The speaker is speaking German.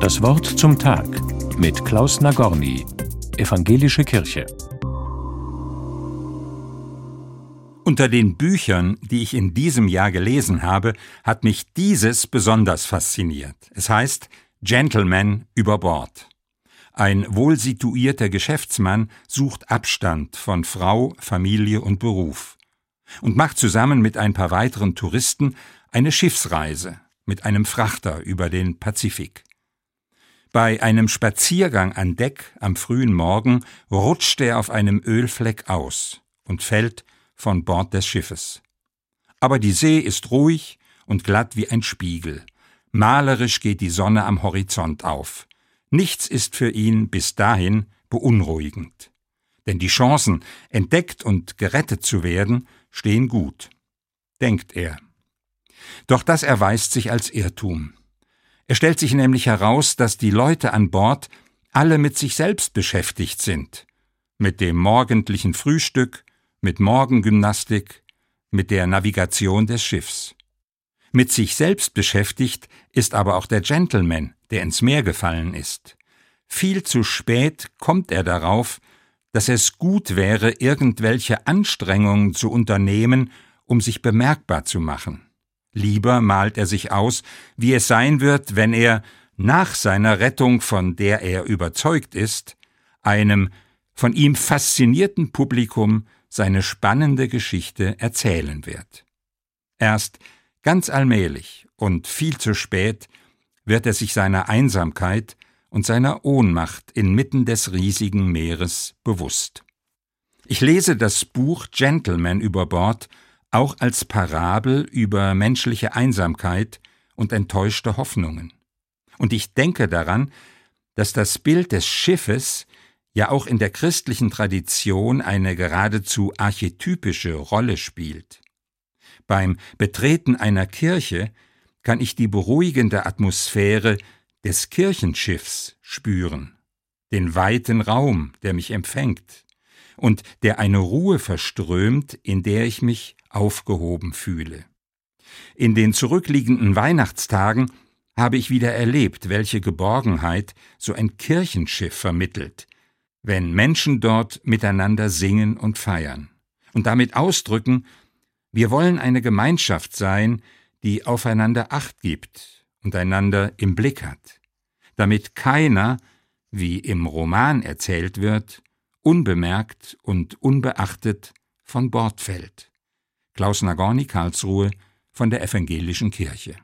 Das Wort zum Tag mit Klaus Nagorny, Evangelische Kirche. Unter den Büchern, die ich in diesem Jahr gelesen habe, hat mich dieses besonders fasziniert. Es heißt Gentleman über Bord. Ein wohlsituierter Geschäftsmann sucht Abstand von Frau, Familie und Beruf und macht zusammen mit ein paar weiteren Touristen eine Schiffsreise mit einem Frachter über den Pazifik. Bei einem Spaziergang an Deck am frühen Morgen rutscht er auf einem Ölfleck aus und fällt von Bord des Schiffes. Aber die See ist ruhig und glatt wie ein Spiegel. Malerisch geht die Sonne am Horizont auf. Nichts ist für ihn bis dahin beunruhigend. Denn die Chancen, entdeckt und gerettet zu werden, stehen gut. Denkt er. Doch das erweist sich als Irrtum. Es stellt sich nämlich heraus, dass die Leute an Bord alle mit sich selbst beschäftigt sind. Mit dem morgendlichen Frühstück, mit Morgengymnastik, mit der Navigation des Schiffs. Mit sich selbst beschäftigt ist aber auch der Gentleman, der ins Meer gefallen ist. Viel zu spät kommt er darauf, dass es gut wäre, irgendwelche Anstrengungen zu unternehmen, um sich bemerkbar zu machen. Lieber malt er sich aus, wie es sein wird, wenn er nach seiner Rettung, von der er überzeugt ist, einem von ihm faszinierten Publikum seine spannende Geschichte erzählen wird. Erst ganz allmählich und viel zu spät wird er sich seiner Einsamkeit und seiner Ohnmacht inmitten des riesigen Meeres bewusst. Ich lese das Buch Gentleman über Bord auch als Parabel über menschliche Einsamkeit und enttäuschte Hoffnungen. Und ich denke daran, dass das Bild des Schiffes ja auch in der christlichen Tradition eine geradezu archetypische Rolle spielt. Beim Betreten einer Kirche kann ich die beruhigende Atmosphäre des Kirchenschiffs spüren, den weiten Raum, der mich empfängt, und der eine Ruhe verströmt, in der ich mich aufgehoben fühle. In den zurückliegenden Weihnachtstagen habe ich wieder erlebt, welche Geborgenheit so ein Kirchenschiff vermittelt, wenn Menschen dort miteinander singen und feiern und damit ausdrücken, wir wollen eine Gemeinschaft sein, die aufeinander Acht gibt und einander im Blick hat, damit keiner, wie im Roman erzählt wird, unbemerkt und unbeachtet von Bord fällt. Klaus Nagorny Karlsruhe von der Evangelischen Kirche